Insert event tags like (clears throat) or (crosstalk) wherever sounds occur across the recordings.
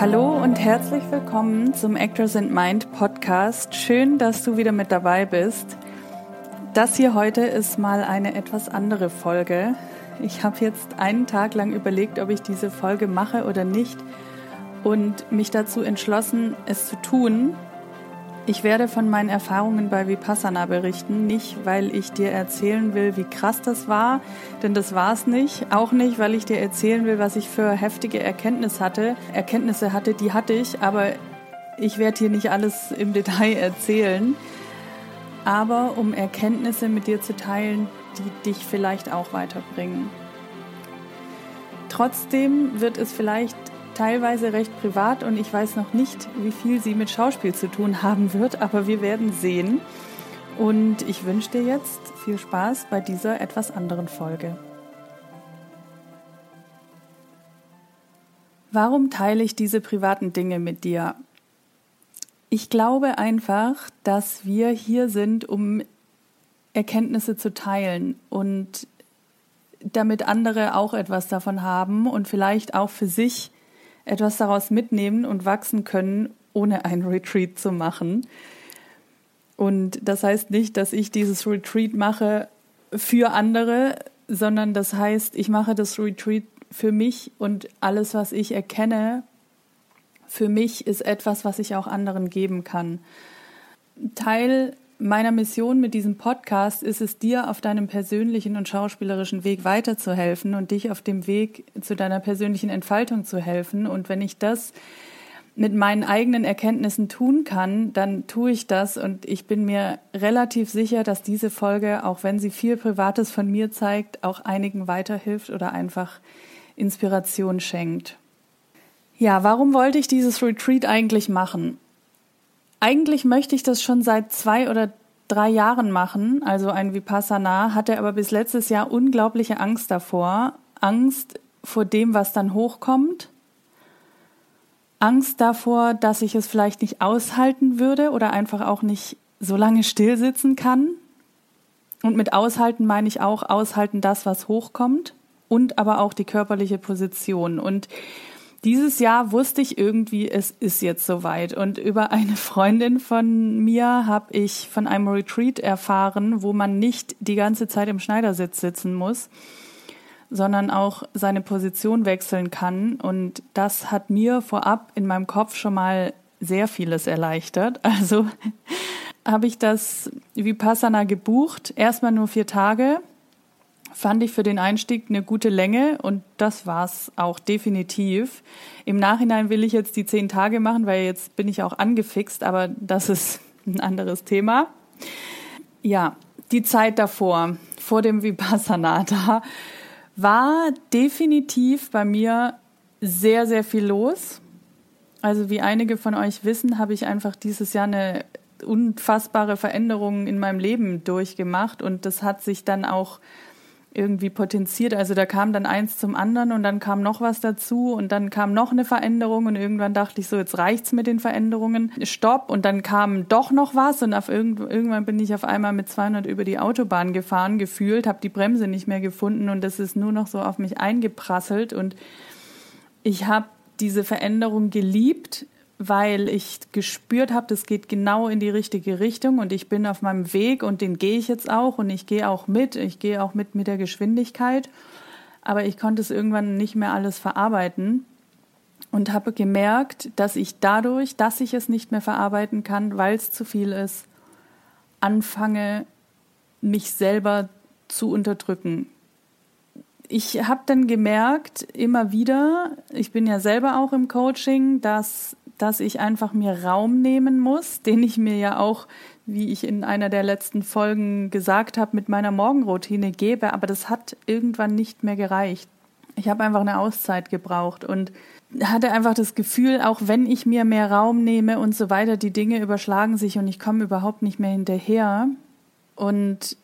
Hallo und herzlich willkommen zum Actors and Mind Podcast. Schön, dass du wieder mit dabei bist. Das hier heute ist mal eine etwas andere Folge. Ich habe jetzt einen Tag lang überlegt, ob ich diese Folge mache oder nicht und mich dazu entschlossen, es zu tun. Ich werde von meinen Erfahrungen bei Vipassana berichten, nicht weil ich dir erzählen will, wie krass das war, denn das war es nicht. Auch nicht, weil ich dir erzählen will, was ich für heftige Erkenntnisse hatte. Erkenntnisse hatte, die hatte ich, aber ich werde hier nicht alles im Detail erzählen. Aber um Erkenntnisse mit dir zu teilen, die dich vielleicht auch weiterbringen. Trotzdem wird es vielleicht teilweise recht privat und ich weiß noch nicht, wie viel sie mit Schauspiel zu tun haben wird, aber wir werden sehen. Und ich wünsche dir jetzt viel Spaß bei dieser etwas anderen Folge. Warum teile ich diese privaten Dinge mit dir? Ich glaube einfach, dass wir hier sind, um Erkenntnisse zu teilen und damit andere auch etwas davon haben und vielleicht auch für sich etwas daraus mitnehmen und wachsen können, ohne ein Retreat zu machen. Und das heißt nicht, dass ich dieses Retreat mache für andere, sondern das heißt, ich mache das Retreat für mich und alles, was ich erkenne, für mich ist etwas, was ich auch anderen geben kann. Teil meiner Mission mit diesem Podcast ist es, dir auf deinem persönlichen und schauspielerischen Weg weiterzuhelfen und dich auf dem Weg zu deiner persönlichen Entfaltung zu helfen. Und wenn ich das mit meinen eigenen Erkenntnissen tun kann, dann tue ich das und ich bin mir relativ sicher, dass diese Folge, auch wenn sie viel Privates von mir zeigt, auch einigen weiterhilft oder einfach Inspiration schenkt. Ja, warum wollte ich dieses Retreat eigentlich machen? Eigentlich möchte ich das schon seit zwei oder drei Jahren machen, also ein Vipassana, hatte aber bis letztes Jahr unglaubliche Angst davor. Angst vor dem, was dann hochkommt. Angst davor, dass ich es vielleicht nicht aushalten würde oder einfach auch nicht so lange still sitzen kann. Und mit aushalten meine ich auch aushalten das, was hochkommt und aber auch die körperliche Position. Und dieses Jahr wusste ich irgendwie, es ist jetzt soweit. Und über eine Freundin von mir habe ich von einem Retreat erfahren, wo man nicht die ganze Zeit im Schneidersitz sitzen muss, sondern auch seine Position wechseln kann. Und das hat mir vorab in meinem Kopf schon mal sehr vieles erleichtert. (laughs) Also habe ich das Vipassana gebucht, erstmal nur vier Tage fand ich für den Einstieg eine gute Länge und das war's auch definitiv. Im Nachhinein will ich jetzt die zehn Tage machen, weil jetzt bin ich auch angefixt, aber das ist ein anderes Thema. Ja, die Zeit davor, vor dem Vipassana, da war definitiv bei mir sehr, sehr viel los. Also wie einige von euch wissen, habe ich einfach dieses Jahr eine unfassbare Veränderung in meinem Leben durchgemacht und das hat sich dann auch irgendwie potenziert. Also da kam dann eins zum anderen und dann kam noch was dazu und dann kam noch eine Veränderung und irgendwann dachte ich so, jetzt reicht's mit den Veränderungen. Stopp und dann kam doch noch was und auf irgend, irgendwann bin ich auf einmal mit 200 über die Autobahn gefahren, gefühlt, habe die Bremse nicht mehr gefunden und das ist nur noch so auf mich eingeprasselt und ich habe diese Veränderung geliebt, weil ich gespürt habe, das geht genau in die richtige Richtung und ich bin auf meinem Weg und den gehe ich jetzt auch und ich gehe auch mit, ich gehe auch mit mit der Geschwindigkeit, aber ich konnte es irgendwann nicht mehr alles verarbeiten und habe gemerkt, dass ich dadurch, dass ich es nicht mehr verarbeiten kann, weil es zu viel ist, anfange, mich selber zu unterdrücken. Ich habe dann gemerkt, immer wieder, ich bin ja selber auch im Coaching, dass dass ich einfach mir Raum nehmen muss, den ich mir ja auch, wie ich in einer der letzten Folgen gesagt habe, mit meiner Morgenroutine gebe, aber das hat irgendwann nicht mehr gereicht. Ich habe einfach eine Auszeit gebraucht und hatte einfach das Gefühl, auch wenn ich mir mehr Raum nehme und so weiter, die Dinge überschlagen sich und ich komme überhaupt nicht mehr hinterher. Und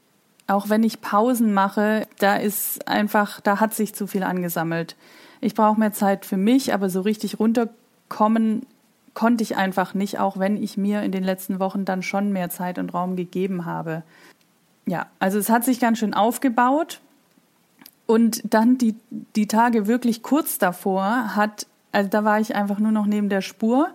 auch wenn ich Pausen mache, da ist einfach, da hat sich zu viel angesammelt. Ich brauche mehr Zeit für mich, aber so richtig runterkommen konnte ich einfach nicht, auch wenn ich mir in den letzten Wochen dann schon mehr Zeit und Raum gegeben habe. Ja, also es hat sich ganz schön aufgebaut. Und dann die, die Tage wirklich kurz davor hat also da war ich einfach nur noch neben der Spur.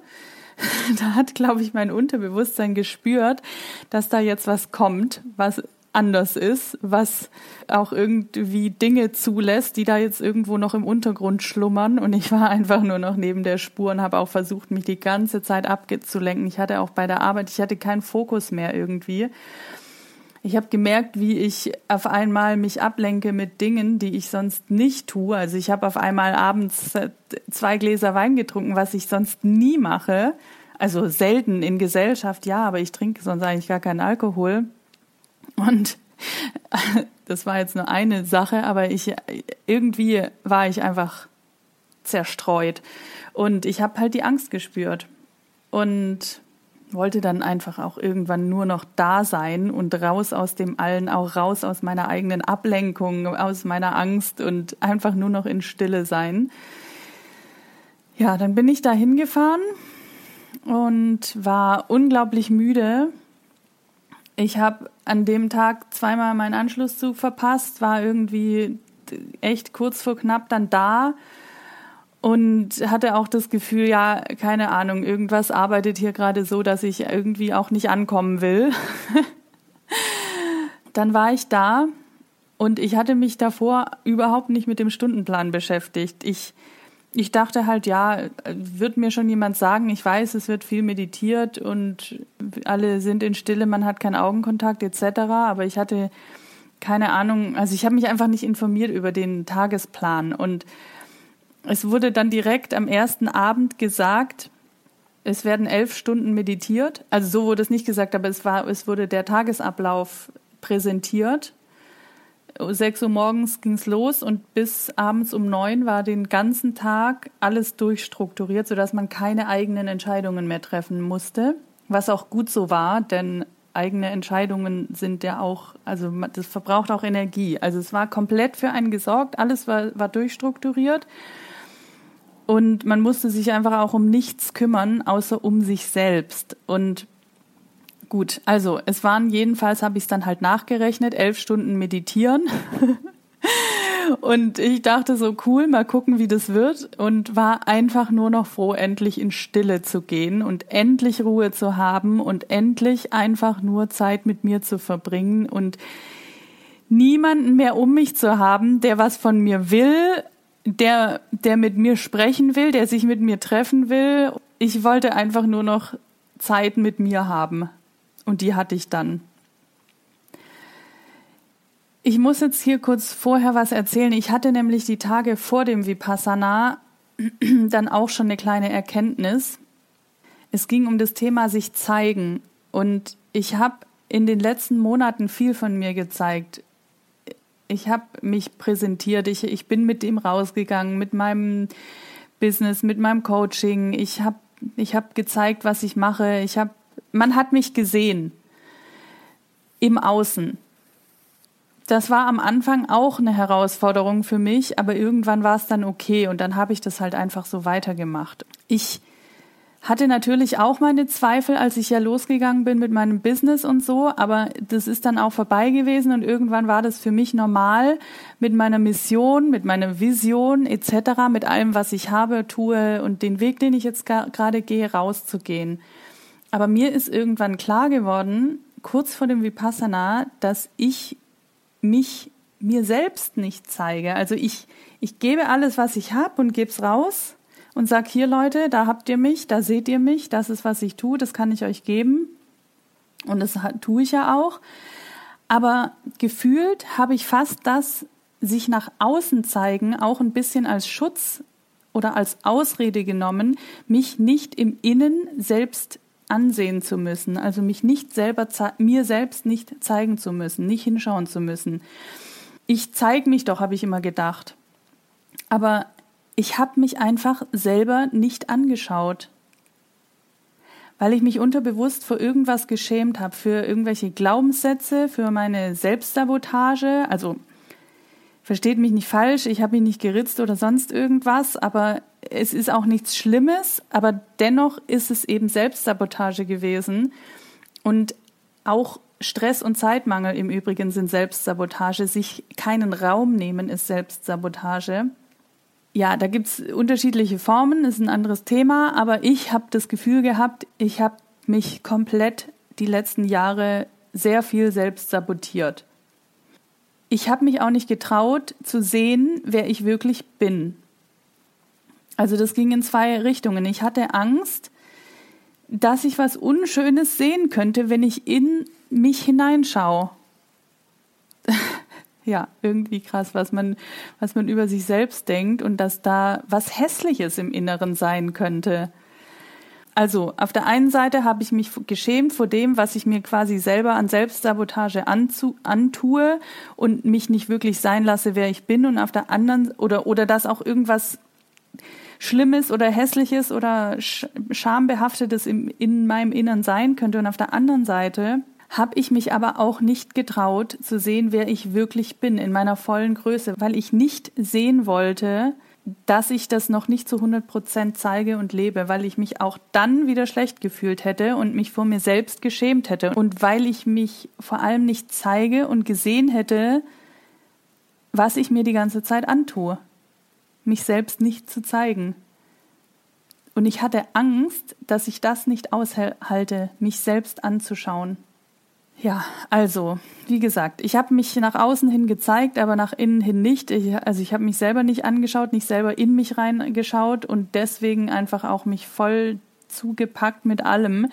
(laughs) da hat, glaube ich, mein Unterbewusstsein gespürt, dass da jetzt was kommt, was anders ist, was auch irgendwie Dinge zulässt, die da jetzt irgendwo noch im Untergrund schlummern. Und ich war einfach nur noch neben der Spur und habe auch versucht, mich die ganze Zeit abzulenken. Ich hatte auch bei der Arbeit, ich hatte keinen Fokus mehr irgendwie. Ich habe gemerkt, wie ich auf einmal mich ablenke mit Dingen, die ich sonst nicht tue. Also ich habe auf einmal abends zwei Gläser Wein getrunken, was ich sonst nie mache. Also selten in Gesellschaft, ja, aber ich trinke sonst eigentlich gar keinen Alkohol. Und (laughs) das war jetzt nur eine Sache, aber ich irgendwie war ich einfach zerstreut und ich habe halt die Angst gespürt und wollte dann einfach auch irgendwann nur noch da sein und raus aus dem Allen, auch raus aus meiner eigenen Ablenkung, aus meiner Angst und einfach nur noch in Stille sein. Ja, dann bin ich da hingefahren und war unglaublich müde. Ich habe an dem Tag zweimal meinen Anschlusszug verpasst, war irgendwie echt kurz vor knapp dann da und hatte auch das Gefühl, ja, keine Ahnung, irgendwas arbeitet hier gerade so, dass ich irgendwie auch nicht ankommen will. (laughs) Dann war ich da und ich hatte mich davor überhaupt nicht mit dem Stundenplan beschäftigt. Ich, ich dachte halt, ja, wird mir schon jemand sagen, ich weiß, es wird viel meditiert und alle sind in Stille, man hat keinen Augenkontakt etc., aber ich hatte keine Ahnung, also ich habe mich einfach nicht informiert über den Tagesplan und es wurde dann direkt am ersten Abend gesagt, es werden elf Stunden meditiert. Also so wurde es nicht gesagt, aber es war, es wurde der Tagesablauf präsentiert. Sechs Uhr morgens ging es los und bis abends um neun war den ganzen Tag alles durchstrukturiert, sodass man keine eigenen Entscheidungen mehr treffen musste. Was auch gut so war, denn eigene Entscheidungen sind ja auch, also das verbraucht auch Energie. Also es war komplett für einen gesorgt, alles war, war durchstrukturiert. Und man musste sich einfach auch um nichts kümmern, außer um sich selbst. Und gut, also es waren jedenfalls, habe ich es dann halt nachgerechnet, elf Stunden meditieren. (laughs) und ich dachte so, cool, mal gucken, wie das wird. Und war einfach nur noch froh, endlich in Stille zu gehen und endlich Ruhe zu haben und endlich einfach nur Zeit mit mir zu verbringen und niemanden mehr um mich zu haben, der was von mir will der, der mit mir sprechen will, der sich mit mir treffen will. Ich wollte einfach nur noch Zeit mit mir haben. Und die hatte ich dann. Ich muss jetzt hier kurz vorher was erzählen. Ich hatte nämlich die Tage vor dem Vipassana (clears throat) dann auch schon eine kleine Erkenntnis. Es ging um das Thema sich zeigen. Und ich habe in den letzten Monaten viel von mir gezeigt ich habe mich präsentiert, ich, ich bin mit ihm rausgegangen, mit meinem Business, mit meinem Coaching. Ich habe ich hab gezeigt, was ich mache. Ich hab, man hat mich gesehen im Außen. Das war am Anfang auch eine Herausforderung für mich, aber irgendwann war es dann okay und dann habe ich das halt einfach so weitergemacht. Ich hatte natürlich auch meine Zweifel, als ich ja losgegangen bin mit meinem Business und so, aber das ist dann auch vorbei gewesen und irgendwann war das für mich normal, mit meiner Mission, mit meiner Vision etc., mit allem, was ich habe, tue und den Weg, den ich jetzt gerade gehe, rauszugehen. Aber mir ist irgendwann klar geworden, kurz vor dem Vipassana, dass ich mich mir selbst nicht zeige. Also ich, ich gebe alles, was ich habe und gebe es raus und sag hier Leute, da habt ihr mich, da seht ihr mich, das ist was ich tue, das kann ich euch geben und das tue ich ja auch. Aber gefühlt habe ich fast das sich nach außen zeigen auch ein bisschen als Schutz oder als Ausrede genommen, mich nicht im Innen selbst ansehen zu müssen, also mich nicht selber mir selbst nicht zeigen zu müssen, nicht hinschauen zu müssen. Ich zeige mich doch, habe ich immer gedacht. Aber ich habe mich einfach selber nicht angeschaut, weil ich mich unterbewusst vor irgendwas geschämt habe, für irgendwelche Glaubenssätze, für meine Selbstsabotage. Also versteht mich nicht falsch, ich habe mich nicht geritzt oder sonst irgendwas, aber es ist auch nichts Schlimmes, aber dennoch ist es eben Selbstsabotage gewesen und auch Stress und Zeitmangel im Übrigen sind Selbstsabotage, sich keinen Raum nehmen ist Selbstsabotage. ja, da gibt es unterschiedliche Formen, ist ein anderes Thema, aber ich habe das Gefühl gehabt, ich habe mich komplett die letzten Jahre sehr viel selbst sabotiert. Ich habe mich auch nicht getraut zu sehen, wer ich wirklich bin. Also das ging in zwei Richtungen. Ich hatte Angst, dass ich was Unschönes sehen könnte, wenn ich in mich hineinschaue. (laughs) ja, irgendwie krass, was man, was man über sich selbst denkt und dass da was Hässliches im Inneren sein könnte. Also, auf der einen Seite habe ich mich geschämt vor dem, was ich mir quasi selber an Selbstsabotage anzu, antue und mich nicht wirklich sein lasse, wer ich bin und auf der anderen oder oder dass auch irgendwas Schlimmes oder Hässliches oder Schambehaftetes im, in meinem Innern sein könnte. Und auf der anderen Seite habe ich mich aber auch nicht getraut zu sehen, wer ich wirklich bin in meiner vollen Größe, weil ich nicht sehen wollte, dass ich das noch nicht zu 100 Prozent zeige und lebe, weil ich mich auch dann wieder schlecht gefühlt hätte und mich vor mir selbst geschämt hätte und weil ich mich vor allem nicht zeige und gesehen hätte, was ich mir die ganze Zeit antue mich selbst nicht zu zeigen. Und ich hatte Angst, dass ich das nicht aushalte, mich selbst anzuschauen. Ja, also, wie gesagt, ich habe mich nach außen hin gezeigt, aber nach innen hin nicht. Ich, also ich habe mich selber nicht angeschaut, nicht selber in mich reingeschaut und deswegen einfach auch mich voll zugepackt mit allem.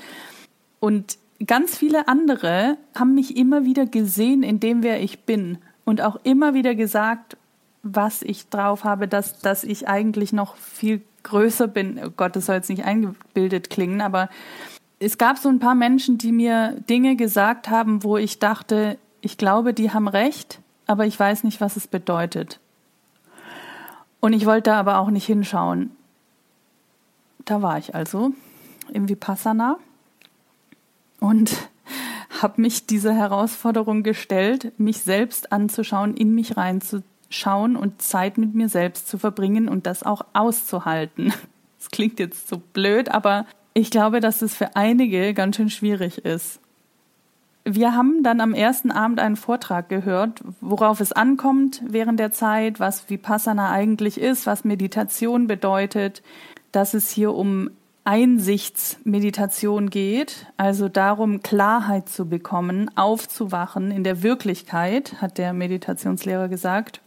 Und ganz viele andere haben mich immer wieder gesehen in dem, wer ich bin und auch immer wieder gesagt, was ich drauf habe, dass, dass ich eigentlich noch viel größer bin. Oh Gott, das soll jetzt nicht eingebildet klingen, aber es gab so ein paar Menschen, die mir Dinge gesagt haben, wo ich dachte, ich glaube, die haben recht, aber ich weiß nicht, was es bedeutet. Und ich wollte aber auch nicht hinschauen. Da war ich also im Vipassana und (laughs) habe mich dieser Herausforderung gestellt, mich selbst anzuschauen, in mich reinzuschauen schauen und Zeit mit mir selbst zu verbringen und das auch auszuhalten. (laughs) Das klingt jetzt so blöd, aber ich glaube, dass es für einige ganz schön schwierig ist. Wir haben dann am ersten Abend einen Vortrag gehört, worauf es ankommt während der Zeit, was Vipassana eigentlich ist, was Meditation bedeutet, dass es hier um Einsichtsmeditation geht, also darum, Klarheit zu bekommen, aufzuwachen in der Wirklichkeit, hat der Meditationslehrer gesagt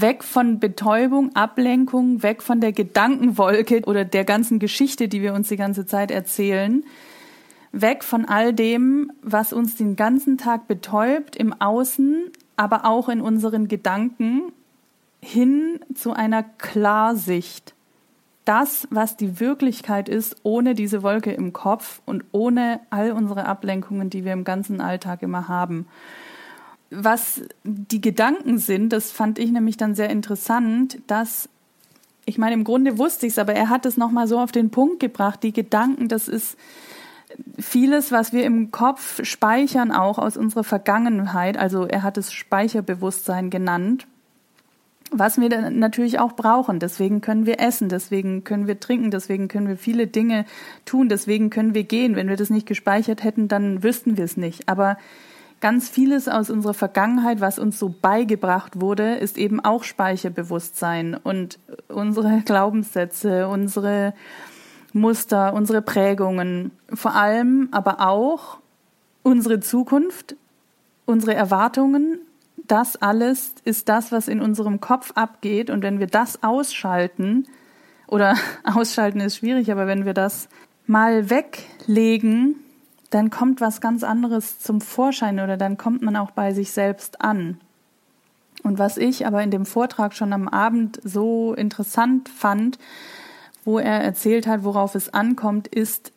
weg von Betäubung, Ablenkung, weg von der Gedankenwolke oder der ganzen Geschichte, die wir uns die ganze Zeit erzählen, weg von all dem, was uns den ganzen Tag betäubt im Außen, aber auch in unseren Gedanken, hin zu einer Klarsicht. Das, was die Wirklichkeit ist, ohne diese Wolke im Kopf und ohne all unsere Ablenkungen, die wir im ganzen Alltag immer haben was die Gedanken sind, das fand ich nämlich dann sehr interessant, dass ich meine, im Grunde wusste ich es, aber er hat es nochmal so auf den Punkt gebracht. Die Gedanken, das ist vieles, was wir im Kopf speichern, auch aus unserer Vergangenheit. Also er hat es Speicherbewusstsein genannt, was wir dann natürlich auch brauchen. Deswegen können wir essen, deswegen können wir trinken, deswegen können wir viele Dinge tun, deswegen können wir gehen. Wenn wir das nicht gespeichert hätten, dann wüssten wir es nicht. Aber ganz vieles aus unserer Vergangenheit, was uns so beigebracht wurde, ist eben auch Speicherbewusstsein und unsere Glaubenssätze, unsere Muster, unsere Prägungen, vor allem aber auch unsere Zukunft, unsere Erwartungen, das alles ist das, was in unserem Kopf abgeht. Und wenn wir das ausschalten, oder (laughs) ausschalten ist schwierig, aber wenn wir das mal weglegen, dann kommt was ganz anderes zum Vorschein oder dann kommt man auch bei sich selbst an. Und was ich aber in dem Vortrag schon am Abend so interessant fand, wo er erzählt hat, worauf es ankommt, ist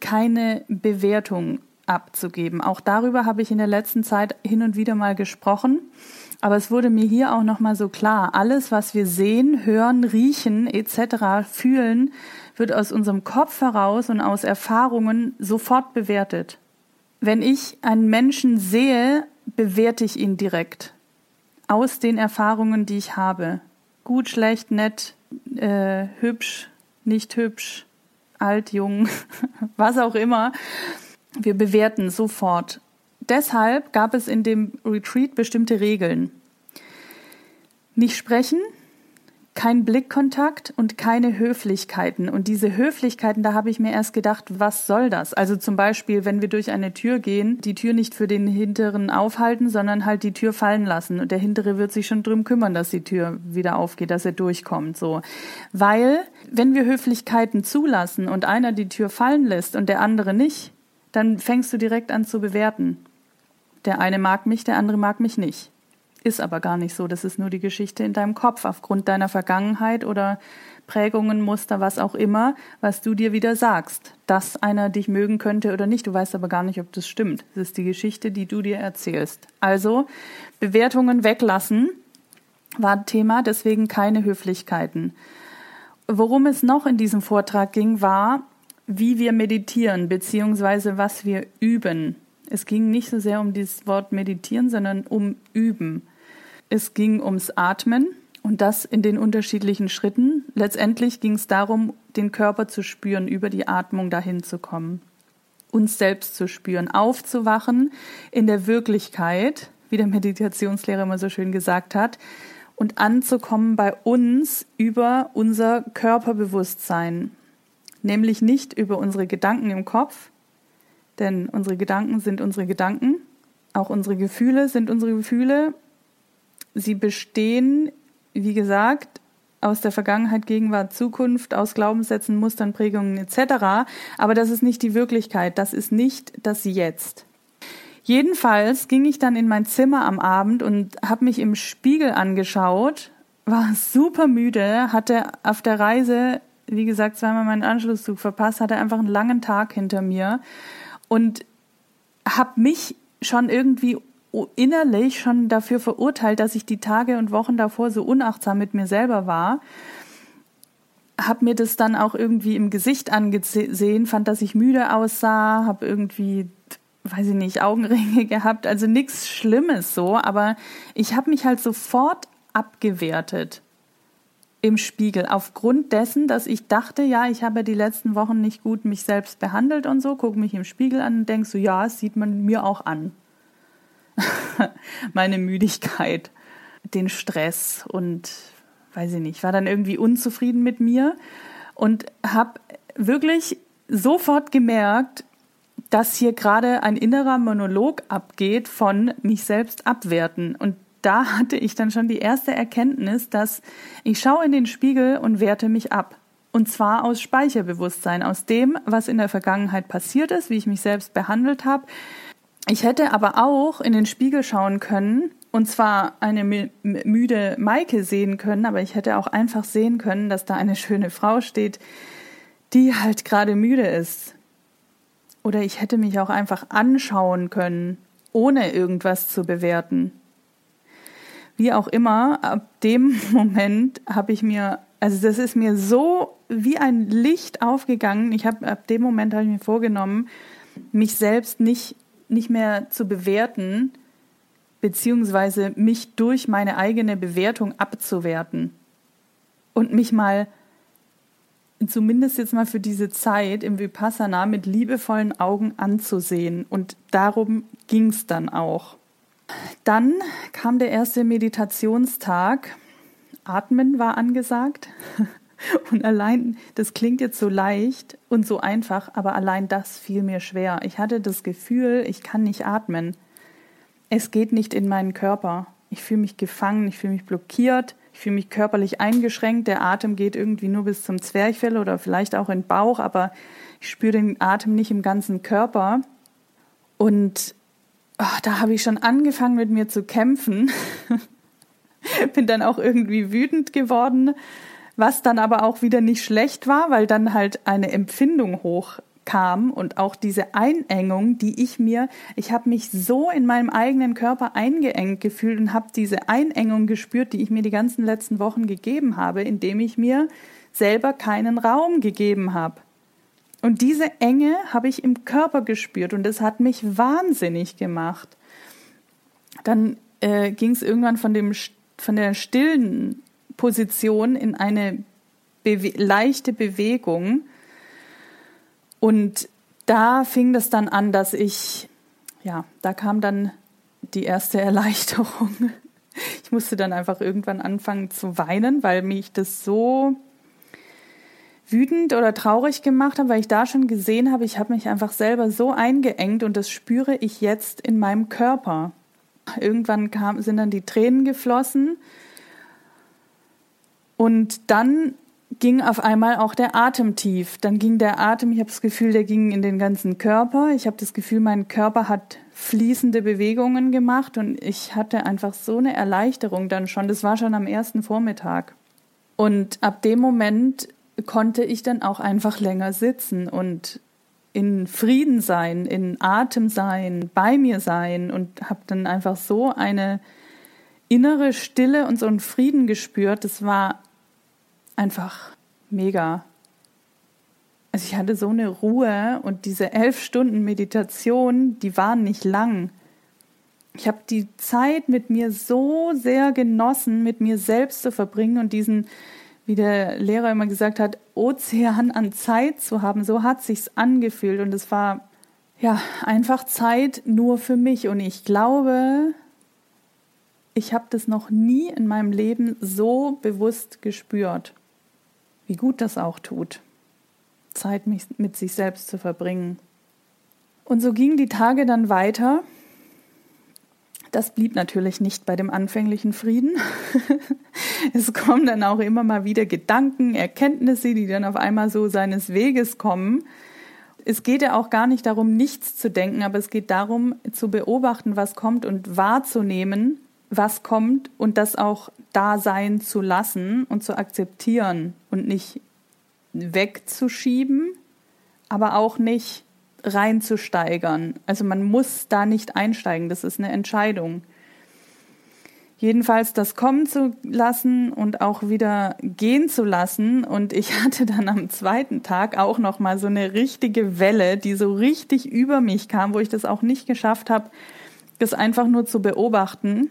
keine Bewertung abzugeben. Auch darüber habe ich in der letzten Zeit hin und wieder mal gesprochen, aber es wurde mir hier auch noch mal so klar, alles was wir sehen, hören, riechen etc. fühlen, wird aus unserem Kopf heraus und aus Erfahrungen sofort bewertet. Wenn ich einen Menschen sehe, bewerte ich ihn direkt aus den Erfahrungen, die ich habe. Gut, schlecht, nett, äh, hübsch, nicht hübsch, alt, jung, (laughs) was auch immer. Wir bewerten sofort. Deshalb gab es in dem Retreat bestimmte Regeln. Nicht sprechen, kein Blickkontakt und keine Höflichkeiten. Und diese Höflichkeiten, da habe ich mir erst gedacht, was soll das? Also zum Beispiel, wenn wir durch eine Tür gehen, die Tür nicht für den hinteren aufhalten, sondern halt die Tür fallen lassen. Und der hintere wird sich schon drum kümmern, dass die Tür wieder aufgeht, dass er durchkommt, so. Weil, wenn wir Höflichkeiten zulassen und einer die Tür fallen lässt und der andere nicht, dann fängst du direkt an zu bewerten. Der eine mag mich, der andere mag mich nicht. Ist aber gar nicht so. Das ist nur die Geschichte in deinem Kopf aufgrund deiner Vergangenheit oder Prägungen, Muster, was auch immer, was du dir wieder sagst, dass einer dich mögen könnte oder nicht. Du weißt aber gar nicht, ob das stimmt. Das ist die Geschichte, die du dir erzählst. Also Bewertungen weglassen war Thema, deswegen keine Höflichkeiten. Worum es noch in diesem Vortrag ging, war, wie wir meditieren, beziehungsweise was wir üben. Es ging nicht so sehr um dieses Wort meditieren, sondern um üben. Es ging ums Atmen und das in den unterschiedlichen Schritten. Letztendlich ging es darum, den Körper zu spüren, über die Atmung dahin zu kommen. Uns selbst zu spüren, aufzuwachen in der Wirklichkeit, wie der Meditationslehrer immer so schön gesagt hat, und anzukommen bei uns über unser Körperbewusstsein. Nämlich nicht über unsere Gedanken im Kopf, denn unsere Gedanken sind unsere Gedanken, auch unsere Gefühle sind unsere Gefühle Sie bestehen, wie gesagt, aus der Vergangenheit, Gegenwart, Zukunft, aus Glaubenssätzen, Mustern, Prägungen etc. Aber das ist nicht die Wirklichkeit, das ist nicht das Jetzt. Jedenfalls ging ich dann in mein Zimmer am Abend und habe mich im Spiegel angeschaut, war super müde, hatte auf der Reise, wie gesagt, zweimal meinen Anschlusszug verpasst, hatte einfach einen langen Tag hinter mir und habe mich schon irgendwie innerlich schon dafür verurteilt, dass ich die Tage und Wochen davor so unachtsam mit mir selber war. Hab mir das dann auch irgendwie im Gesicht angesehen, fand, dass ich müde aussah, hab irgendwie, weiß ich nicht, Augenringe (laughs) gehabt, also nichts Schlimmes so, aber ich habe mich halt sofort abgewertet im Spiegel aufgrund dessen, dass ich dachte, ja, ich habe die letzten Wochen nicht gut mich selbst behandelt und so, gucke mich im Spiegel an und denk so, ja, das sieht man mir auch an. (laughs) meine Müdigkeit, den Stress und weiß ich nicht, war dann irgendwie unzufrieden mit mir und habe wirklich sofort gemerkt, dass hier gerade ein innerer Monolog abgeht von mich selbst abwerten. Und da hatte ich dann schon die erste Erkenntnis, dass ich schaue in den Spiegel und werte mich ab. Und zwar aus Speicherbewusstsein, aus dem, was in der Vergangenheit passiert ist, wie ich mich selbst behandelt habe, ich hätte aber auch in den Spiegel schauen können und zwar eine müde Maike sehen können, aber ich hätte auch einfach sehen können, dass da eine schöne Frau steht, die halt gerade müde ist. Oder ich hätte mich auch einfach anschauen können, ohne irgendwas zu bewerten. Wie auch immer, ab dem (laughs) Moment habe ich mir, also das ist mir so wie ein Licht aufgegangen. Ich habe ab dem Moment habe ich mir vorgenommen, mich selbst nicht nicht mehr zu bewerten, beziehungsweise mich durch meine eigene Bewertung abzuwerten und mich mal zumindest jetzt mal für diese Zeit im Vipassana mit liebevollen Augen anzusehen. Und darum ging es dann auch. Dann kam der erste Meditationstag. Atmen war angesagt. (laughs) Und allein, das klingt jetzt so leicht und so einfach, aber allein das fiel mir schwer. Ich hatte das Gefühl, ich kann nicht atmen. Es geht nicht in meinen Körper. Ich fühle mich gefangen, ich fühle mich blockiert, ich fühle mich körperlich eingeschränkt. Der Atem geht irgendwie nur bis zum Zwerchfell oder vielleicht auch in den Bauch, aber ich spüre den Atem nicht im ganzen Körper. Und oh, da habe ich schon angefangen mit mir zu kämpfen. (laughs) Bin dann auch irgendwie wütend geworden was dann aber auch wieder nicht schlecht war, weil dann halt eine Empfindung hochkam und auch diese Einengung, die ich mir, ich habe mich so in meinem eigenen Körper eingeengt gefühlt und habe diese Einengung gespürt, die ich mir die ganzen letzten Wochen gegeben habe, indem ich mir selber keinen Raum gegeben habe. Und diese Enge habe ich im Körper gespürt und es hat mich wahnsinnig gemacht. Dann äh, ging es irgendwann von dem von der stillen Position in eine Bewe leichte Bewegung. Und da fing das dann an, dass ich, ja, da kam dann die erste Erleichterung. Ich musste dann einfach irgendwann anfangen zu weinen, weil mich das so wütend oder traurig gemacht hat, weil ich da schon gesehen habe, ich habe mich einfach selber so eingeengt und das spüre ich jetzt in meinem Körper. Irgendwann kam, sind dann die Tränen geflossen und dann ging auf einmal auch der Atem tief. Dann ging der Atem, ich habe das Gefühl, der ging in den ganzen Körper. Ich habe das Gefühl, mein Körper hat fließende Bewegungen gemacht und ich hatte einfach so eine Erleichterung dann schon. Das war schon am ersten Vormittag. Und ab dem Moment konnte ich dann auch einfach länger sitzen und in Frieden sein, in Atem sein, bei mir sein und habe dann einfach so eine innere Stille und so einen Frieden gespürt. Das war einfach mega. Also ich hatte so eine Ruhe und diese elf Stunden Meditation, die waren nicht lang. Ich habe die Zeit mit mir so sehr genossen, mit mir selbst zu verbringen und diesen, wie der Lehrer immer gesagt hat, Ozean an Zeit zu haben. So hat sich's angefühlt und es war ja einfach Zeit nur für mich. Und ich glaube, ich habe das noch nie in meinem Leben so bewusst gespürt wie gut das auch tut, Zeit mit sich selbst zu verbringen. Und so gingen die Tage dann weiter. Das blieb natürlich nicht bei dem anfänglichen Frieden. (laughs) es kommen dann auch immer mal wieder Gedanken, Erkenntnisse, die dann auf einmal so seines Weges kommen. Es geht ja auch gar nicht darum, nichts zu denken, aber es geht darum, zu beobachten, was kommt und wahrzunehmen, was kommt und das auch da sein zu lassen und zu akzeptieren und nicht wegzuschieben, aber auch nicht reinzusteigern. Also man muss da nicht einsteigen, das ist eine Entscheidung. Jedenfalls das kommen zu lassen und auch wieder gehen zu lassen. Und ich (laughs) hatte dann am zweiten Tag auch noch mal so eine richtige Welle, die so richtig über mich kam, wo ich das auch nicht geschafft habe, das einfach nur zu beobachten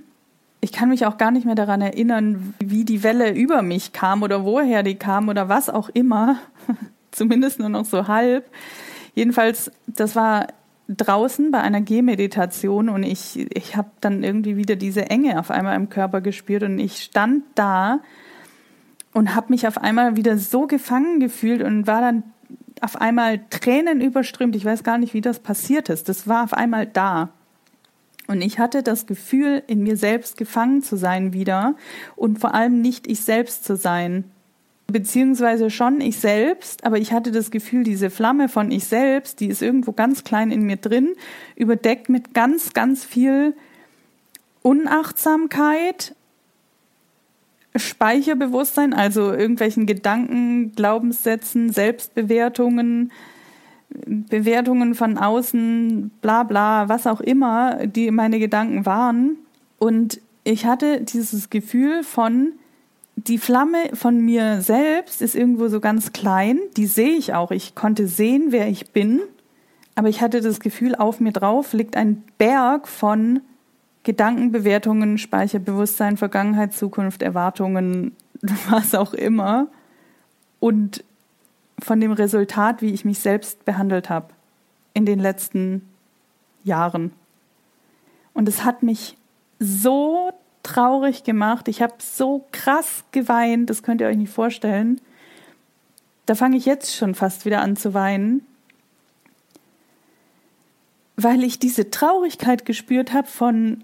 ich kann mich auch gar nicht mehr daran erinnern, wie die Welle über mich kam oder woher die kam oder was auch immer. (laughs) Zumindest nur noch so halb. Jedenfalls, das war draußen bei einer Gehmeditation und ich, ich habe dann irgendwie wieder diese Enge auf einmal im Körper gespürt und ich stand da und habe mich auf einmal wieder so gefangen gefühlt und war dann auf einmal Tränen überströmt. Ich weiß gar nicht, wie das passiert ist. Das war auf einmal da. Und ich hatte das Gefühl, in mir selbst gefangen zu sein wieder und vor allem nicht ich selbst zu sein. Beziehungsweise schon ich selbst, aber ich hatte das Gefühl, diese Flamme von ich selbst, die ist irgendwo ganz klein in mir drin, überdeckt mit ganz, ganz viel Unachtsamkeit, Speicherbewusstsein, also irgendwelchen Gedanken, Glaubenssätzen, Selbstbewertungen, Bewertungen von außen, bla bla, was auch immer, die meine Gedanken waren. Und ich hatte dieses Gefühl von, die Flamme von mir selbst ist irgendwo so ganz klein, die sehe ich auch. Ich konnte sehen, wer ich bin, aber ich hatte das Gefühl, auf mir drauf liegt ein Berg von Gedanken, Bewertungen, Speicherbewusstsein, Vergangenheit, Zukunft, Erwartungen, (laughs) was auch immer. Und von dem Resultat, wie ich mich selbst behandelt habe in den letzten Jahren. Und es hat mich so traurig gemacht. Ich habe so krass geweint, das könnt ihr euch nicht vorstellen. Da fange ich jetzt schon fast wieder an zu weinen, weil ich diese Traurigkeit gespürt habe von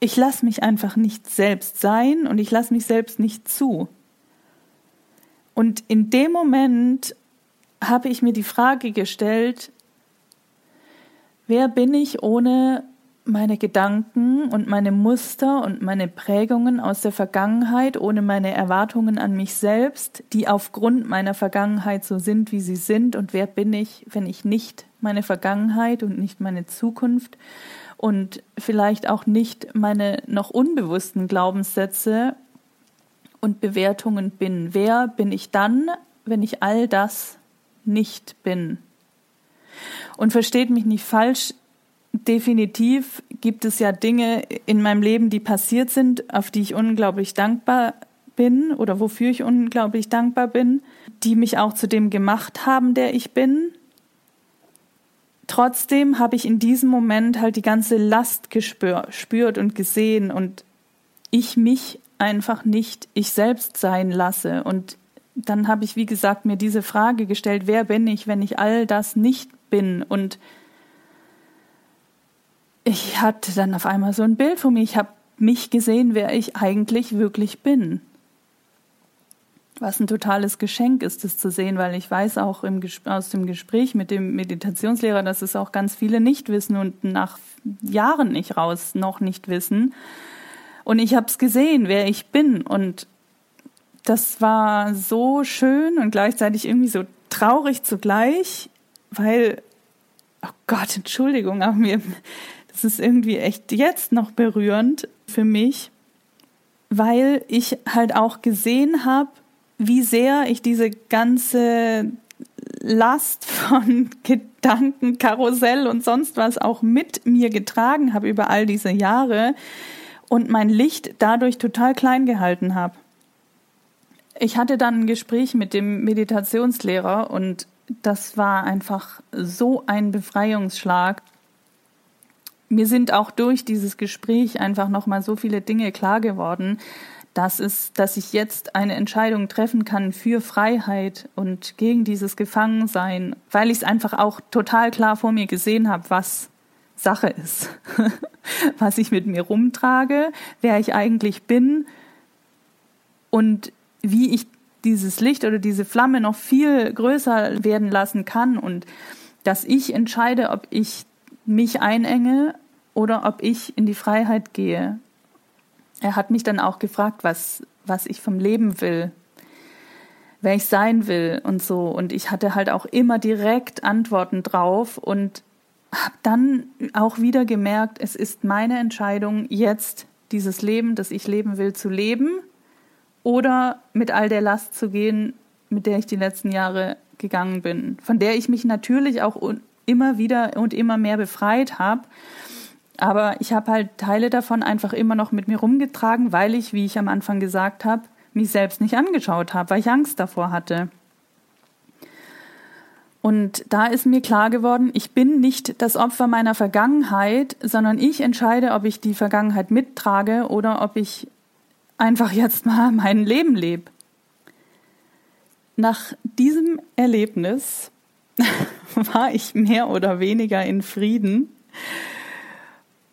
ich lasse mich einfach nicht selbst sein und ich lasse mich selbst nicht zu. Und in dem Moment habe ich mir die Frage gestellt, wer bin ich ohne meine Gedanken und meine Muster und meine Prägungen aus der Vergangenheit, ohne meine Erwartungen an mich selbst, die aufgrund meiner Vergangenheit so sind, wie sie sind, und wer bin ich, wenn ich nicht meine Vergangenheit und nicht meine Zukunft und vielleicht auch nicht meine noch unbewussten Glaubenssätze und Bewertungen bin. Wer bin ich dann, wenn ich all das nicht bin? Und versteht mich nicht falsch, definitiv gibt es ja Dinge in meinem Leben, die passiert sind, auf die ich unglaublich dankbar bin oder wofür ich unglaublich dankbar bin, die mich auch zu dem gemacht haben, der ich bin, trotzdem habe ich in diesem Moment halt die ganze Last gespürt und gesehen und ich mich einfach nicht ich selbst sein lasse. Und dann habe ich, wie gesagt, mir diese Frage gestellt, wer bin ich, wenn ich all das nicht bin? Und ich hatte dann auf einmal so ein Bild von mir. Ich habe mich gesehen, wer ich eigentlich wirklich bin. Was ein totales Geschenk ist, das zu sehen, weil ich weiß auch im, aus dem Gespräch mit dem Meditationslehrer, dass es auch ganz viele nicht wissen und nach Jahren nicht raus noch nicht wissen. Und ich habe es gesehen, wer ich bin. Und das war so schön und gleichzeitig irgendwie so traurig zugleich, weil, oh Gott, Entschuldigung, aber mir, das ist irgendwie echt jetzt noch berührend für mich, weil ich halt auch gesehen habe, wie sehr ich diese ganze Last von (laughs) Gedanken, Karussell und sonst was auch mit mir getragen habe über all diese Jahre, und mein Licht dadurch total klein gehalten habe. Ich hatte dann ein Gespräch mit dem Meditationslehrer und das war einfach so ein Befreiungsschlag. Mir sind auch durch dieses Gespräch einfach nochmal so viele Dinge klar geworden, dass es, dass ich jetzt eine Entscheidung treffen kann für Freiheit und gegen dieses Gefangensein, weil ich es einfach auch total klar vor mir gesehen habe, was Sache ist, (laughs) was ich mit mir rumtrage, wer ich eigentlich bin und wie ich dieses Licht oder diese Flamme noch viel größer werden lassen kann und dass ich entscheide, ob ich mich einenge oder ob ich in die Freiheit gehe. Er hat mich dann auch gefragt, was, was ich vom Leben will, wer ich sein will und so. Und ich hatte halt auch immer direkt Antworten drauf und habe dann auch wieder gemerkt, es ist meine Entscheidung, jetzt dieses Leben, das ich leben will, zu leben oder mit all der Last zu gehen, mit der ich die letzten Jahre gegangen bin, von der ich mich natürlich auch immer wieder und immer mehr befreit habe. Aber ich habe halt Teile davon einfach immer noch mit mir rumgetragen, weil ich, wie ich am Anfang gesagt habe, mich selbst nicht angeschaut habe, weil ich Angst davor hatte. Und da ist mir klar geworden, ich bin nicht das Opfer meiner Vergangenheit, sondern ich entscheide, ob ich die Vergangenheit mittrage oder ob ich einfach jetzt mal mein Leben lebe. Nach diesem Erlebnis (laughs) war ich mehr oder weniger in Frieden.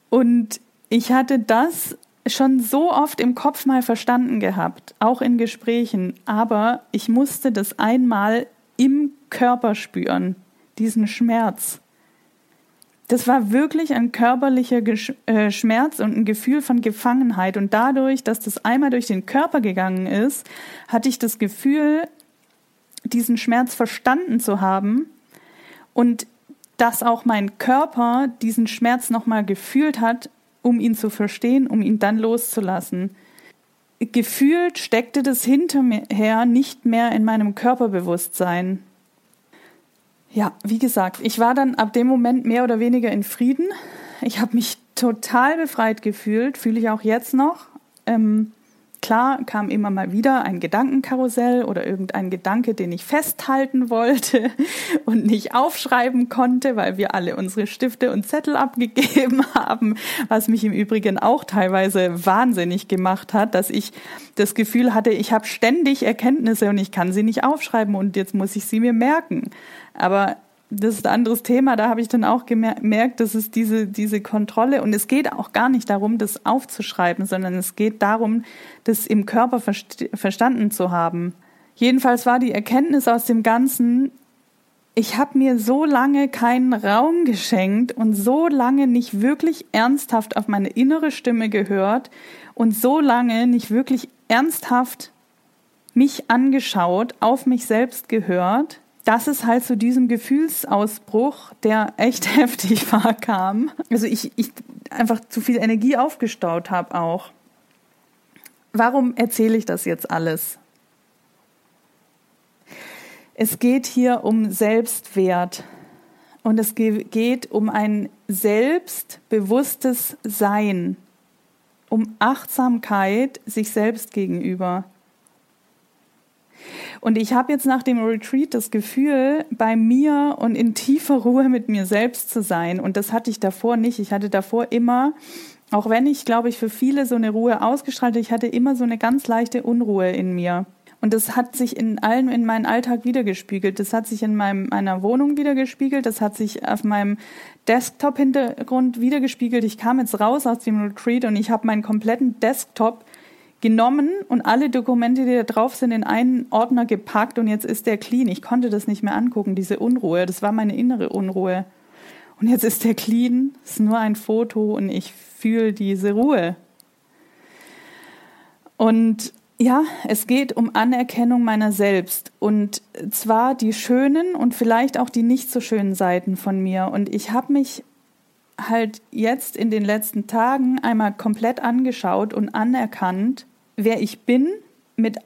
Und ich hatte das schon so oft im Kopf mal verstanden gehabt, auch in Gesprächen, aber ich musste das einmal im Körper spüren, diesen Schmerz. Das war wirklich ein körperlicher äh, Schmerz und ein Gefühl von Gefangenheit. Und dadurch, dass das einmal durch den Körper gegangen ist, hatte ich das Gefühl, diesen Schmerz verstanden zu haben und dass auch mein Körper diesen Schmerz nochmal gefühlt hat, um ihn zu verstehen, um ihn dann loszulassen. Gefühlt steckte das hinterher nicht mehr in meinem Körperbewusstsein. Ja, wie gesagt, ich war dann ab dem Moment mehr oder weniger in Frieden. Ich habe mich total befreit gefühlt, fühle ich auch jetzt noch. Ähm, klar kam immer mal wieder ein Gedankenkarussell oder irgendein Gedanke, den ich festhalten wollte (laughs) und nicht aufschreiben konnte, weil wir alle unsere Stifte und Zettel (laughs) abgegeben haben, was mich im Übrigen auch teilweise wahnsinnig gemacht hat, dass ich das Gefühl hatte, ich habe ständig Erkenntnisse und ich kann sie nicht aufschreiben und jetzt muss ich sie mir merken. Aber das ist ein anderes Thema, da habe ich dann auch gemerkt, dass es diese, diese Kontrolle und es geht auch gar nicht darum, das aufzuschreiben, sondern es geht darum, das im Körper verstanden zu haben. Jedenfalls war die Erkenntnis aus dem Ganzen, ich habe mir so lange keinen Raum geschenkt und so lange nicht wirklich ernsthaft auf meine innere Stimme gehört und so lange nicht wirklich ernsthaft mich angeschaut, auf mich selbst gehört, dass es halt zu diesem Gefühlsausbruch, der echt (laughs) heftig war, kam. Also ich, ich einfach zu viel Energie aufgestaut habe auch. Warum erzähle ich das jetzt alles? Es geht hier um Selbstwert und es geht um ein selbstbewusstes Sein, um Achtsamkeit sich selbst gegenüber. Und ich habe jetzt nach dem Retreat das Gefühl, bei mir und in tiefer Ruhe mit mir selbst zu sein. Und das hatte ich davor nicht. Ich hatte davor immer, auch wenn ich, glaube ich, für viele so eine Ruhe ausgestrahlt, ich hatte immer so eine ganz leichte Unruhe in mir. Und das hat sich in allem in meinem Alltag wiedergespiegelt. Das hat sich in meinem, meiner Wohnung wiedergespiegelt. Das hat sich auf meinem Desktop-Hintergrund wiedergespiegelt. Ich kam jetzt raus aus dem Retreat und ich habe meinen kompletten Desktop genommen und alle Dokumente, die da drauf sind, in einen Ordner gepackt und jetzt ist der clean. Ich konnte das nicht mehr angucken, diese Unruhe. Das war meine innere Unruhe. Und jetzt ist der clean, ist nur ein Foto und ich fühle diese Ruhe. Und ja, es geht um Anerkennung meiner selbst und zwar die schönen und vielleicht auch die nicht so schönen Seiten von mir. Und ich habe mich halt jetzt in den letzten Tagen einmal komplett angeschaut und anerkannt, wer ich bin, mit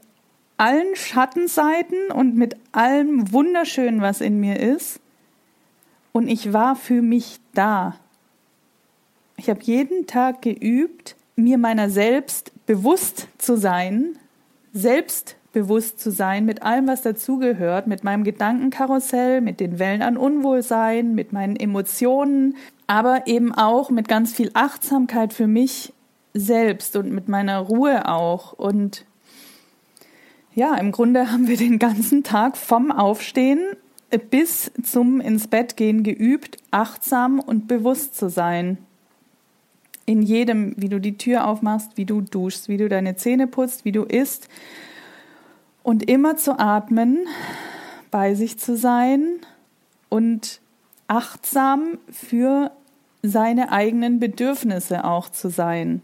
allen Schattenseiten und mit allem Wunderschönen, was in mir ist. Und ich war für mich da. Ich habe jeden Tag geübt, mir meiner selbst bewusst zu sein, selbstbewusst zu sein mit allem, was dazugehört, mit meinem Gedankenkarussell, mit den Wellen an Unwohlsein, mit meinen Emotionen, aber eben auch mit ganz viel Achtsamkeit für mich selbst und mit meiner Ruhe auch. Und ja, im Grunde haben wir den ganzen Tag vom Aufstehen bis zum ins Bett gehen geübt, achtsam und bewusst zu sein. In jedem, wie du die Tür aufmachst, wie du duschst, wie du deine Zähne putzt, wie du isst. Und immer zu atmen, bei sich zu sein und achtsam für seine eigenen Bedürfnisse auch zu sein.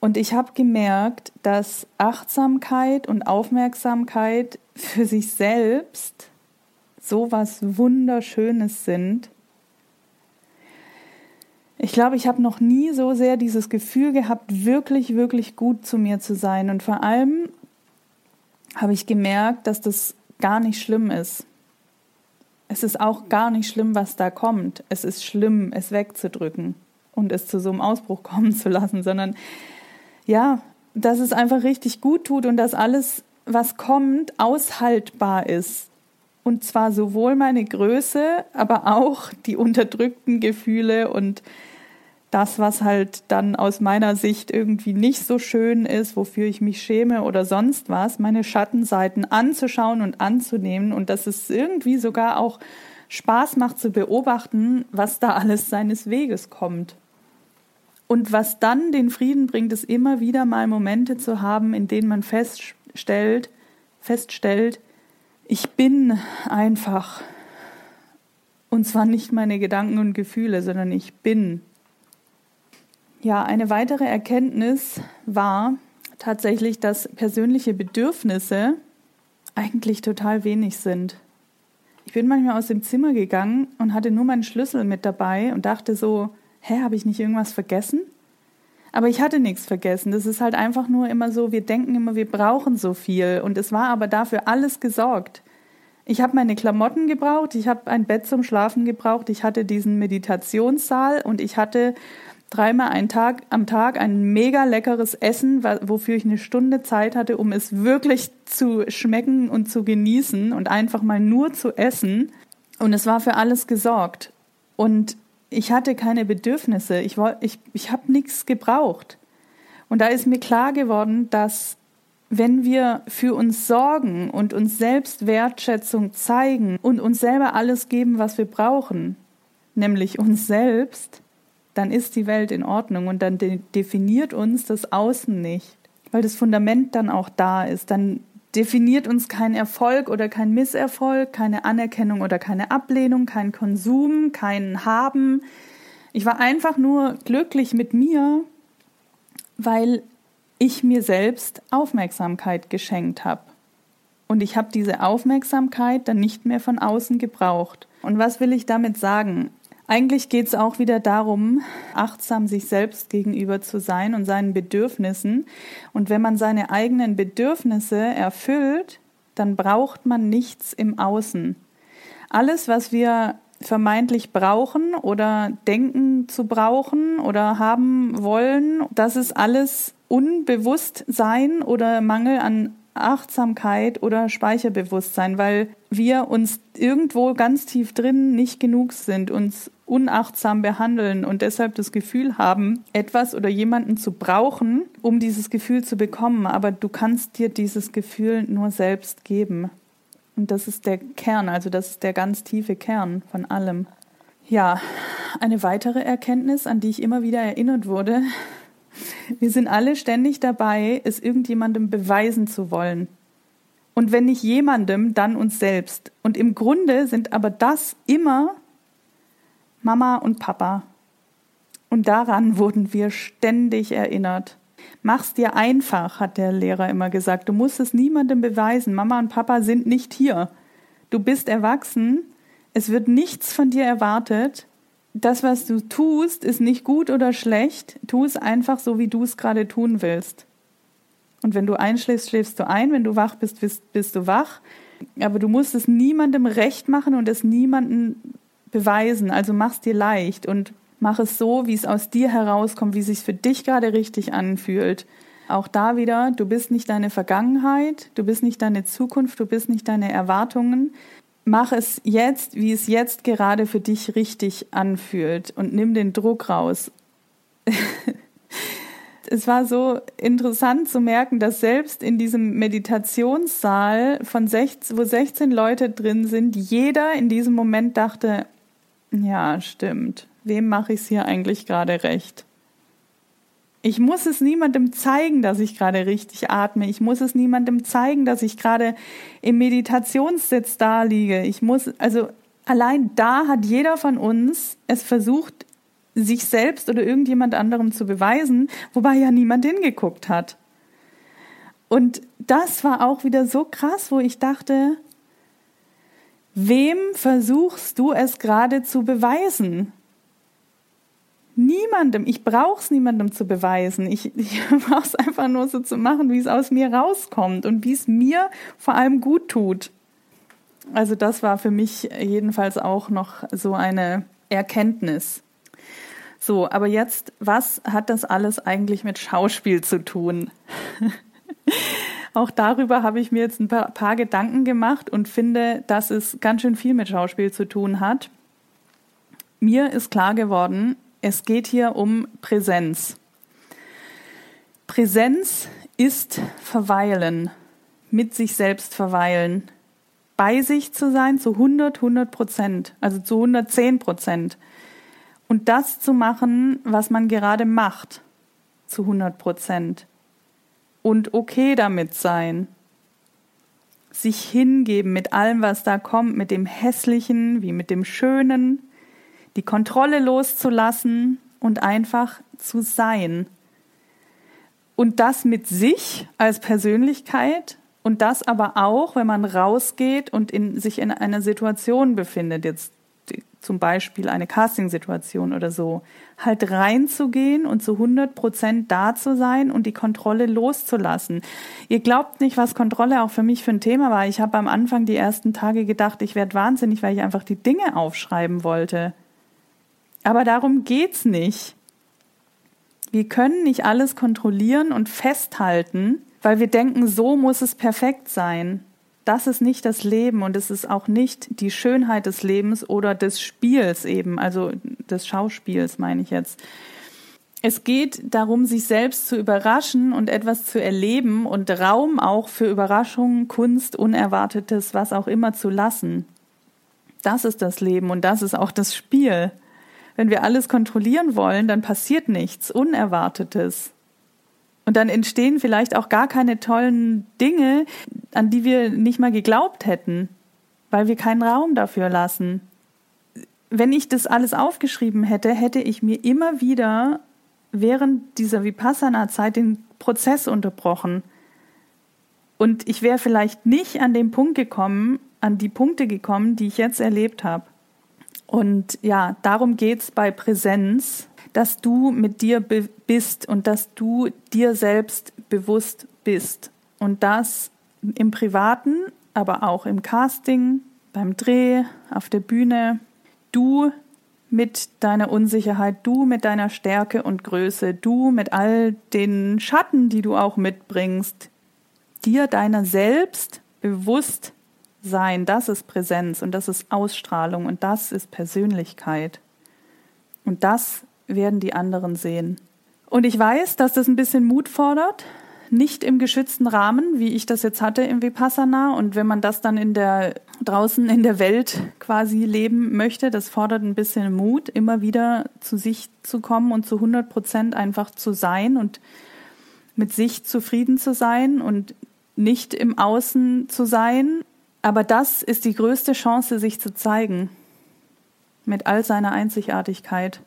Und ich habe gemerkt, dass Achtsamkeit und Aufmerksamkeit für sich selbst so was Wunderschönes sind. Ich glaube, ich habe noch nie so sehr dieses Gefühl gehabt, wirklich, wirklich gut zu mir zu sein. Und vor allem habe ich gemerkt, dass das gar nicht schlimm ist. Es ist auch gar nicht schlimm, was da kommt. Es ist schlimm, es wegzudrücken und es zu so einem Ausbruch (laughs) kommen zu lassen, sondern ja, dass es einfach richtig gut tut und dass alles, was kommt, aushaltbar ist. Und zwar sowohl meine Größe, aber auch die unterdrückten Gefühle und das, was halt dann aus meiner Sicht irgendwie nicht so schön ist, wofür ich mich schäme oder sonst was, meine Schattenseiten anzuschauen und anzunehmen und dass es irgendwie sogar auch Spaß macht zu beobachten, was da alles seines Weges kommt. Und was dann den Frieden bringt, ist immer wieder mal Momente zu haben, in denen man feststellt, feststellt, ich bin einfach. Und zwar nicht meine Gedanken und Gefühle, sondern ich bin. Ja, eine weitere Erkenntnis war tatsächlich, dass persönliche Bedürfnisse eigentlich total wenig sind. Ich bin manchmal aus dem Zimmer gegangen und hatte nur meinen Schlüssel mit dabei und dachte so, hä, habe ich nicht irgendwas vergessen? Aber ich hatte nichts vergessen. Das ist halt einfach nur immer so, wir denken immer, wir brauchen so viel. Und es war aber dafür alles gesorgt. Ich habe meine Klamotten gebraucht, ich habe ein Bett zum Schlafen gebraucht, ich hatte diesen Meditationssaal und ich hatte dreimal einen Tag, am Tag ein mega leckeres Essen, wofür ich eine Stunde Zeit hatte, um es wirklich zu schmecken und zu genießen und einfach mal nur zu essen. Und es war für alles gesorgt. Und ich hatte keine Bedürfnisse. Ich, ich, ich habe nichts gebraucht. Und da ist mir klar geworden, dass wenn wir für uns sorgen und uns selbst Wertschätzung zeigen und uns selber alles geben, was wir brauchen, nämlich uns selbst, dann ist die Welt in Ordnung und dann de definiert uns das Außen nicht, weil das Fundament dann auch da ist. Dann definiert uns kein Erfolg oder kein Misserfolg, keine Anerkennung oder keine Ablehnung, kein Konsum, kein Haben. Ich war einfach nur glücklich mit mir, weil ich mir selbst Aufmerksamkeit geschenkt habe. Und ich habe diese Aufmerksamkeit dann nicht mehr von außen gebraucht. Und was will ich damit sagen? Eigentlich geht es auch wieder darum, achtsam sich selbst gegenüber zu sein und seinen Bedürfnissen. Und wenn man seine eigenen Bedürfnisse erfüllt, dann braucht man nichts im Außen. Alles, was wir vermeintlich brauchen oder denken zu brauchen oder haben wollen, das ist alles Unbewusstsein oder Mangel an Achtsamkeit oder Speicherbewusstsein, weil wir uns irgendwo ganz tief drin nicht genug sind, uns unachtsam behandeln und deshalb das Gefühl haben, etwas oder jemanden zu brauchen, um dieses Gefühl zu bekommen. Aber du kannst dir dieses Gefühl nur selbst geben. Und das ist der Kern, also das ist der ganz tiefe Kern von allem. Ja, eine weitere Erkenntnis, an die ich immer wieder erinnert wurde, (laughs) wir sind alle ständig dabei, es irgendjemandem beweisen zu wollen. Und wenn nicht jemandem, dann uns selbst. Und im Grunde sind aber das immer Mama und Papa. Und daran wurden wir ständig erinnert. Mach's dir einfach, hat der Lehrer immer gesagt. Du musst es niemandem beweisen. Mama und Papa sind nicht hier. Du bist erwachsen. Es wird nichts von dir erwartet das, was du tust, ist nicht gut oder schlecht. Tu es einfach so, wie du es gerade tun willst. Und wenn du einschläfst, schläfst du ein. Wenn du wach bist, bist, bist du wach. Aber du musst es niemandem recht machen und es niemandem beweisen. Also mach es dir leicht und mach es so, wie es aus dir herauskommt, wie es sich für dich gerade richtig anfühlt. Auch da wieder, du bist nicht deine Vergangenheit, du bist nicht deine Zukunft, du bist nicht deine Erwartungen, mach es jetzt, wie es jetzt gerade für dich richtig anfühlt und nimm den Druck raus. (laughs) es war so interessant zu merken, dass selbst in diesem Meditationssaal von 16, wo 16 Leute drin sind, jeder in diesem Moment dachte, ja, stimmt. Wem mache ich es hier eigentlich gerade recht? Ich muss es niemandem zeigen, dass ich gerade richtig atme. Ich muss es niemandem zeigen, dass ich gerade im Meditationssitz da liege. Ich muss, also allein da hat jeder von uns es versucht, sich selbst oder irgendjemand anderem zu beweisen, wobei ja niemand hingeguckt hat. Und das war auch wieder so krass, wo ich dachte, wem versuchst du es gerade zu beweisen? niemandem, ich brauche es niemandem zu beweisen. Ich, (laughs) ich brauche es einfach nur so zu machen, wie es aus mir rauskommt und wie es mir vor allem gut tut. Also das war für mich jedenfalls auch noch so eine Erkenntnis. So, aber jetzt, was hat das alles eigentlich mit Schauspiel zu tun? (laughs) auch darüber habe ich mir jetzt ein paar, paar Gedanken gemacht und finde, dass es ganz schön viel mit Schauspiel zu tun hat. Mir ist klar geworden, es geht hier um Präsenz. Präsenz ist verweilen, mit sich selbst verweilen, bei sich zu sein zu 100, 100 Prozent, also zu 110 Prozent. Und das zu machen, was man gerade macht, zu 100 Prozent. Und okay damit sein. Sich hingeben mit allem, was da kommt, mit dem Hässlichen wie mit dem Schönen, die Kontrolle loszulassen und einfach zu sein. Und das mit sich als Persönlichkeit und das aber auch, wenn man rausgeht und in, sich in einer Situation befindet, jetzt zum Beispiel eine Castingsituation oder so, halt reinzugehen und zu 100 Prozent da zu sein und die Kontrolle loszulassen. Ihr glaubt nicht, was Kontrolle auch für mich für ein Thema war. Ich habe am Anfang die ersten Tage gedacht, ich werde wahnsinnig, weil ich einfach die Dinge aufschreiben wollte. Aber darum geht's nicht. Wir können nicht alles kontrollieren und festhalten, weil wir denken, so muss es perfekt sein. Das ist nicht das Leben und es ist auch nicht die Schönheit des Lebens oder des Spiels eben, also des Schauspiels meine ich jetzt. Es geht darum, sich selbst zu überraschen und etwas zu erleben und Raum auch für Überraschungen, Kunst, Unerwartetes, was auch immer zu lassen. Das ist das Leben und das ist auch das Spiel. Wenn wir alles kontrollieren wollen, dann passiert nichts Unerwartetes. Und dann entstehen vielleicht auch gar keine tollen Dinge, an die wir nicht mal geglaubt hätten, weil wir keinen Raum dafür lassen. Wenn ich das alles aufgeschrieben hätte, hätte ich mir immer wieder während dieser Vipassana-Zeit den Prozess unterbrochen. Und ich wäre vielleicht nicht an den Punkt gekommen, an die Punkte gekommen, die ich jetzt erlebt habe. Und ja, darum geht's bei Präsenz, dass du mit dir bist und dass du dir selbst bewusst bist. Und das im Privaten, aber auch im Casting, beim Dreh, auf der Bühne. Du mit deiner Unsicherheit, du mit deiner Stärke und Größe, du mit all den Schatten, die du auch mitbringst, dir deiner selbst bewusst sein, das ist Präsenz und das ist Ausstrahlung und das ist Persönlichkeit. Und das werden die anderen sehen. Und ich weiß, dass das ein bisschen Mut fordert, nicht im geschützten Rahmen, wie ich das jetzt hatte im Vipassana. Und wenn man das dann in der, draußen in der Welt quasi leben möchte, das fordert ein bisschen Mut, immer wieder zu sich zu kommen und zu 100 Prozent einfach zu sein und mit sich zufrieden zu sein und nicht im Außen zu sein. Aber das ist die größte Chance, sich zu zeigen. Mit all seiner Einzigartigkeit.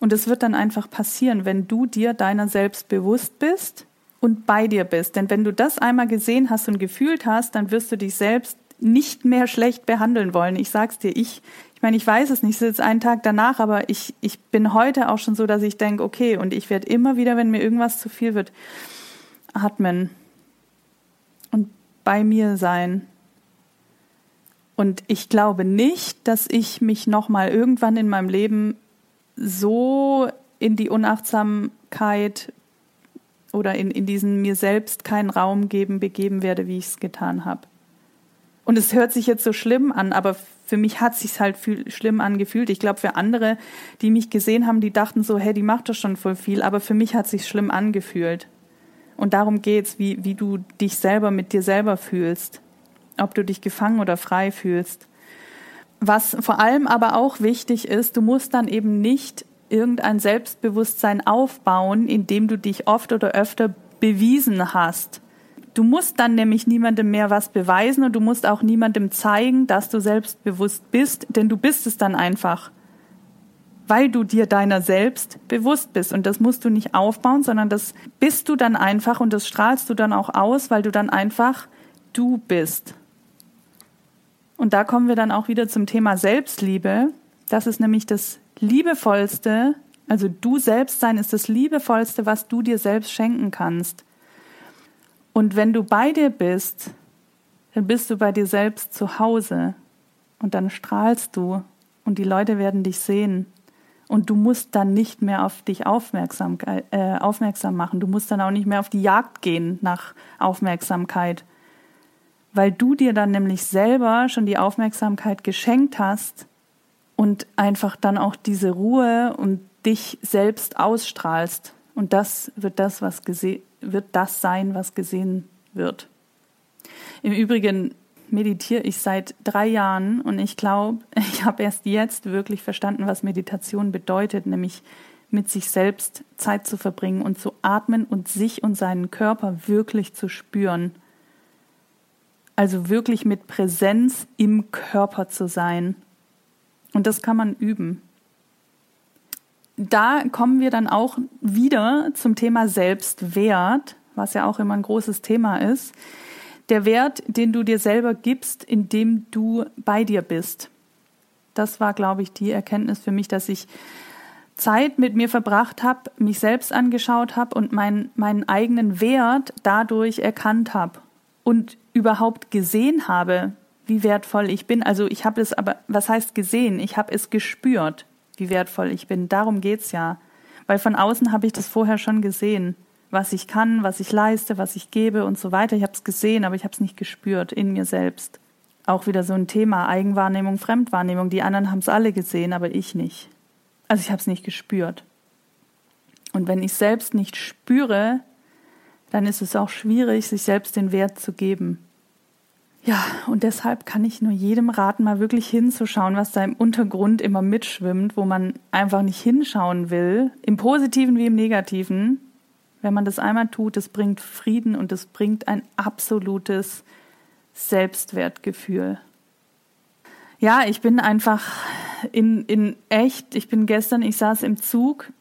Und es wird dann einfach passieren, wenn du dir deiner selbst bewusst bist und bei dir bist. Denn wenn du das einmal gesehen hast und gefühlt hast, dann wirst du dich selbst nicht mehr schlecht behandeln wollen. Ich sag's dir, ich, ich meine, ich weiß es nicht, es ist jetzt einen Tag danach, aber ich, ich bin heute auch schon so, dass ich denke, okay, und ich werde immer wieder, wenn mir irgendwas zu viel wird, atmen und bei mir sein. Und ich glaube nicht, dass ich mich nochmal irgendwann in meinem Leben so in die Unachtsamkeit oder in, in diesen mir selbst keinen Raum geben, begeben werde, wie ich es getan habe. Und es hört sich jetzt so schlimm an, aber für mich hat sich halt viel, schlimm angefühlt. Ich glaube, für andere, die mich gesehen haben, die dachten so, hey, die macht doch schon voll viel, aber für mich hat sich schlimm angefühlt. Und darum geht's, wie, wie du dich selber mit dir selber fühlst. Ob du dich gefangen oder frei fühlst. Was vor allem aber auch wichtig ist, du musst dann eben nicht irgendein Selbstbewusstsein aufbauen, indem du dich oft oder öfter bewiesen hast. Du musst dann nämlich niemandem mehr was beweisen und du musst auch niemandem zeigen, dass du selbstbewusst bist, denn du bist es dann einfach. Weil du dir deiner selbst bewusst bist. Und das musst du nicht aufbauen, sondern das bist du dann einfach und das strahlst du dann auch aus, weil du dann einfach du bist. Und da kommen wir dann auch wieder zum Thema Selbstliebe. Das ist nämlich das liebevollste, also du selbst sein ist das liebevollste, was du dir selbst schenken kannst. Und wenn du bei dir bist, dann bist du bei dir selbst zu Hause und dann strahlst du und die Leute werden dich sehen. Und du musst dann nicht mehr auf dich aufmerksam, äh, aufmerksam machen. Du musst dann auch nicht mehr auf die Jagd gehen nach Aufmerksamkeit, weil du dir dann nämlich selber schon die Aufmerksamkeit geschenkt hast und einfach dann auch diese Ruhe und dich selbst ausstrahlst. Und das wird das, was wird das sein, was gesehen wird. Im Übrigen meditiere ich seit drei Jahren und ich glaube, (laughs) ich habe erst jetzt wirklich verstanden, was Meditation bedeutet, nämlich mit sich selbst Zeit zu verbringen und zu atmen und sich und seinen Körper wirklich zu spüren. Also wirklich mit Präsenz im Körper zu sein. Und das kann man üben. Da kommen wir dann auch wieder zum Thema Selbstwert, was ja auch immer ein großes Thema ist. Der Wert, den du dir selber gibst, indem du bei dir bist. Das war, glaube ich, die Erkenntnis für mich, dass ich Zeit mit mir verbracht habe, mich selbst angeschaut habe und mein, meinen eigenen Wert dadurch erkannt habe und überhaupt gesehen habe, wie wertvoll ich bin. Also ich habe es aber, was heißt gesehen? Ich habe es gespürt, wie wertvoll ich bin. Darum geht's ja. Weil von außen habe ich das vorher schon gesehen, was ich kann, was ich leiste, was ich gebe und so weiter. Ich habe es gesehen, aber ich habe es nicht gespürt in mir selbst. Auch wieder so ein Thema Eigenwahrnehmung, Fremdwahrnehmung. Die anderen haben es alle gesehen, aber ich nicht. Also ich habe es nicht gespürt. Und wenn ich selbst nicht spüre, dann ist es auch schwierig, sich selbst den Wert zu geben. Ja, und deshalb kann ich nur jedem raten, mal wirklich hinzuschauen, was da im Untergrund immer mitschwimmt, wo man einfach nicht hinschauen will, im positiven wie im negativen. Wenn man das einmal tut, das bringt Frieden und es bringt ein absolutes Selbstwertgefühl. Ja, ich bin einfach in, in echt, ich bin gestern, ich saß im Zug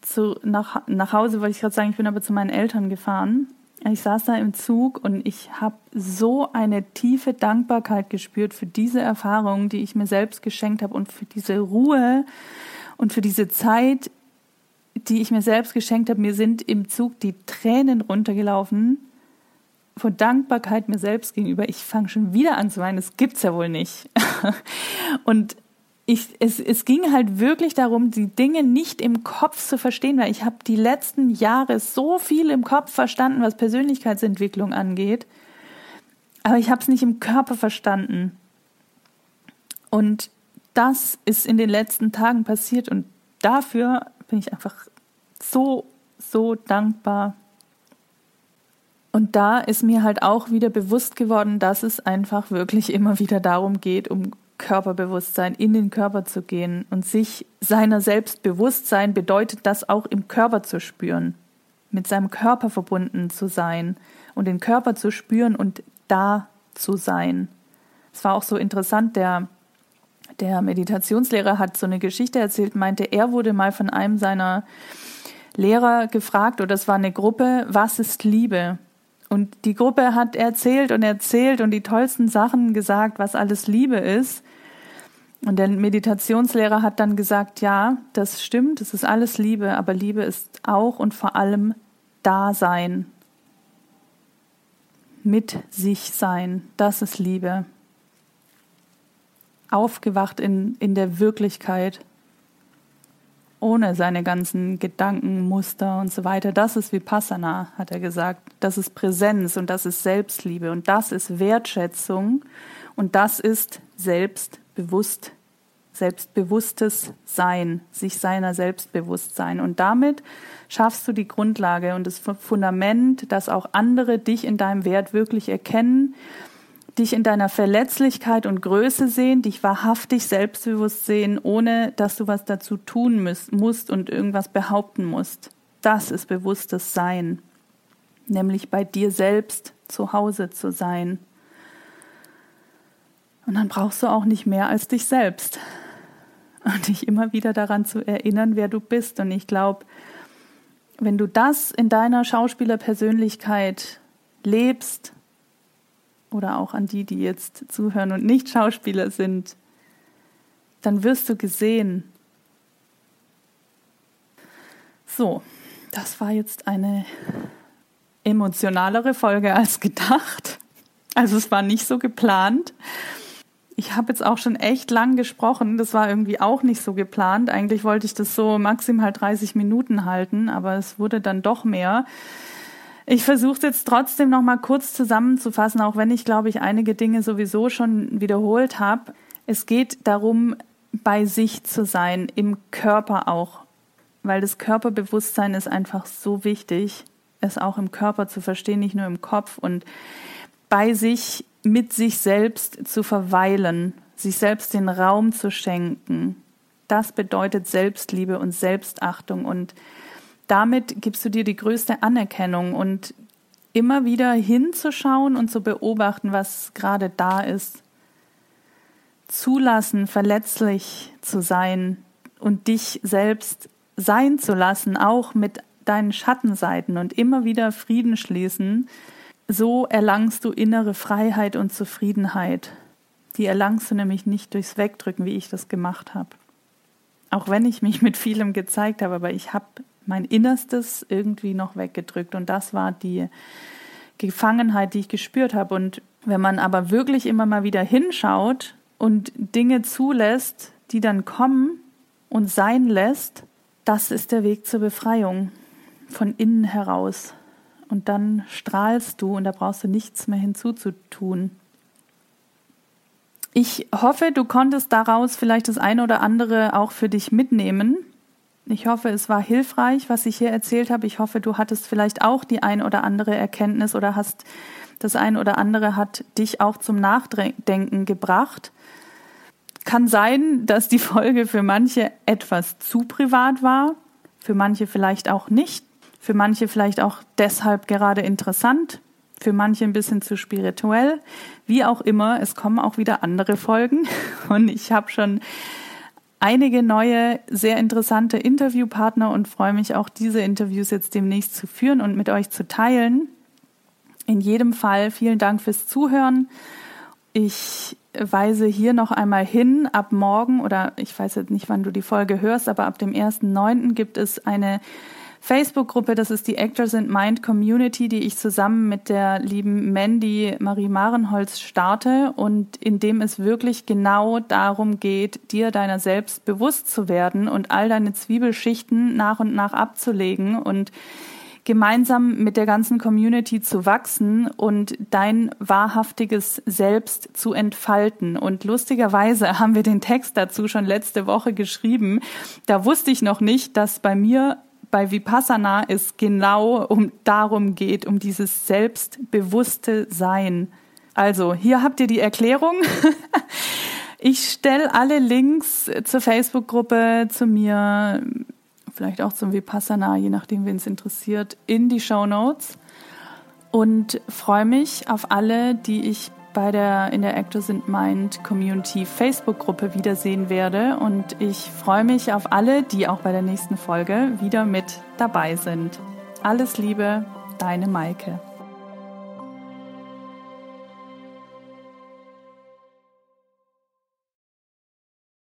zu, nach, nach Hause, wollte ich gerade sagen, ich bin aber zu meinen Eltern gefahren. Ich saß da im Zug und ich habe so eine tiefe Dankbarkeit gespürt für diese Erfahrung, die ich mir selbst geschenkt habe und für diese Ruhe und für diese Zeit, die ich mir selbst geschenkt habe. Mir sind im Zug die Tränen runtergelaufen vor Dankbarkeit mir selbst gegenüber. Ich fange schon wieder an zu weinen, das gibt's ja wohl nicht. (laughs) und ich, es, es ging halt wirklich darum, die Dinge nicht im Kopf zu verstehen, weil ich habe die letzten Jahre so viel im Kopf verstanden, was Persönlichkeitsentwicklung angeht, aber ich habe es nicht im Körper verstanden. Und das ist in den letzten Tagen passiert und dafür bin ich einfach so, so dankbar. Und da ist mir halt auch wieder bewusst geworden, dass es einfach wirklich immer wieder darum geht, um Körperbewusstsein, in den Körper zu gehen und sich seiner selbst bewusst sein, bedeutet das auch im Körper zu spüren, mit seinem Körper verbunden zu sein und den Körper zu spüren und da zu sein. Es war auch so interessant, der, der Meditationslehrer hat so eine Geschichte erzählt, meinte, er wurde mal von einem seiner Lehrer gefragt, oder es war eine Gruppe, was ist Liebe? Und die Gruppe hat erzählt und erzählt und die tollsten Sachen gesagt, was alles Liebe ist. Und der Meditationslehrer hat dann gesagt, ja, das stimmt, es ist alles Liebe, aber Liebe ist auch und vor allem Dasein. Mit sich sein, das ist Liebe. Aufgewacht in, in der Wirklichkeit, ohne seine ganzen Gedanken, Muster und so weiter. Das ist Vipassana, hat er gesagt. Das ist Präsenz und das ist Selbstliebe und das ist Wertschätzung und das ist Selbstbewusst, selbstbewusstes Sein, sich seiner Selbstbewusstsein. Und damit schaffst du die Grundlage und das Fundament, dass auch andere dich in deinem Wert wirklich erkennen dich in deiner Verletzlichkeit und Größe sehen, dich wahrhaftig selbstbewusst sehen, ohne dass du was dazu tun musst und irgendwas behaupten musst. Das ist bewusstes Sein, nämlich bei dir selbst zu Hause zu sein. Und dann brauchst du auch nicht mehr als dich selbst. Und dich immer wieder daran zu erinnern, wer du bist. Und ich glaube, wenn du das in deiner Schauspielerpersönlichkeit lebst, oder auch an die, die jetzt zuhören und nicht Schauspieler sind, dann wirst du gesehen. So, das war jetzt eine emotionalere Folge als gedacht. Also es war nicht so geplant. Ich habe jetzt auch schon echt lang gesprochen. Das war irgendwie auch nicht so geplant. Eigentlich wollte ich das so maximal 30 Minuten halten, aber es wurde dann doch mehr. Ich versuche jetzt trotzdem noch mal kurz zusammenzufassen, auch wenn ich glaube ich einige Dinge sowieso schon wiederholt habe. Es geht darum, bei sich zu sein, im Körper auch, weil das Körperbewusstsein ist einfach so wichtig, es auch im Körper zu verstehen, nicht nur im Kopf und bei sich, mit sich selbst zu verweilen, sich selbst den Raum zu schenken. Das bedeutet Selbstliebe und Selbstachtung und damit gibst du dir die größte Anerkennung und immer wieder hinzuschauen und zu beobachten, was gerade da ist. Zulassen, verletzlich zu sein und dich selbst sein zu lassen, auch mit deinen Schattenseiten und immer wieder Frieden schließen, so erlangst du innere Freiheit und Zufriedenheit. Die erlangst du nämlich nicht durchs Wegdrücken, wie ich das gemacht habe. Auch wenn ich mich mit vielem gezeigt habe, aber ich habe mein Innerstes irgendwie noch weggedrückt. Und das war die Gefangenheit, die ich gespürt habe. Und wenn man aber wirklich immer mal wieder hinschaut und Dinge zulässt, die dann kommen und sein lässt, das ist der Weg zur Befreiung von innen heraus. Und dann strahlst du und da brauchst du nichts mehr hinzuzutun. Ich hoffe, du konntest daraus vielleicht das eine oder andere auch für dich mitnehmen. Ich hoffe, es war hilfreich, was ich hier erzählt habe. Ich hoffe, du hattest vielleicht auch die ein oder andere Erkenntnis oder hast das ein oder andere hat dich auch zum Nachdenken gebracht. Kann sein, dass die Folge für manche etwas zu privat war, für manche vielleicht auch nicht, für manche vielleicht auch deshalb gerade interessant, für manche ein bisschen zu spirituell. Wie auch immer, es kommen auch wieder andere Folgen (laughs) und ich habe schon einige neue, sehr interessante Interviewpartner und freue mich auch, diese Interviews jetzt demnächst zu führen und mit euch zu teilen. In jedem Fall vielen Dank fürs Zuhören. Ich weise hier noch einmal hin, ab morgen oder ich weiß jetzt nicht, wann du die Folge hörst, aber ab dem 1.9. gibt es eine Facebook-Gruppe, das ist die Actors in Mind Community, die ich zusammen mit der lieben Mandy Marie Marenholz starte und in dem es wirklich genau darum geht, dir deiner selbst bewusst zu werden und all deine Zwiebelschichten nach und nach abzulegen und gemeinsam mit der ganzen Community zu wachsen und dein wahrhaftiges Selbst zu entfalten. Und lustigerweise haben wir den Text dazu schon letzte Woche geschrieben. Da wusste ich noch nicht, dass bei mir bei Vipassana es genau um darum geht, um dieses selbstbewusste Sein. Also, hier habt ihr die Erklärung. (laughs) Ich stelle alle Links zur Facebook-Gruppe, zu mir, vielleicht auch zum Vipassana, je nachdem, wen es interessiert, in die Show Notes und freue mich auf alle, die ich bei der in der Actors in Mind Community Facebook Gruppe wiedersehen werde und ich freue mich auf alle, die auch bei der nächsten Folge wieder mit dabei sind. Alles Liebe, deine Maike.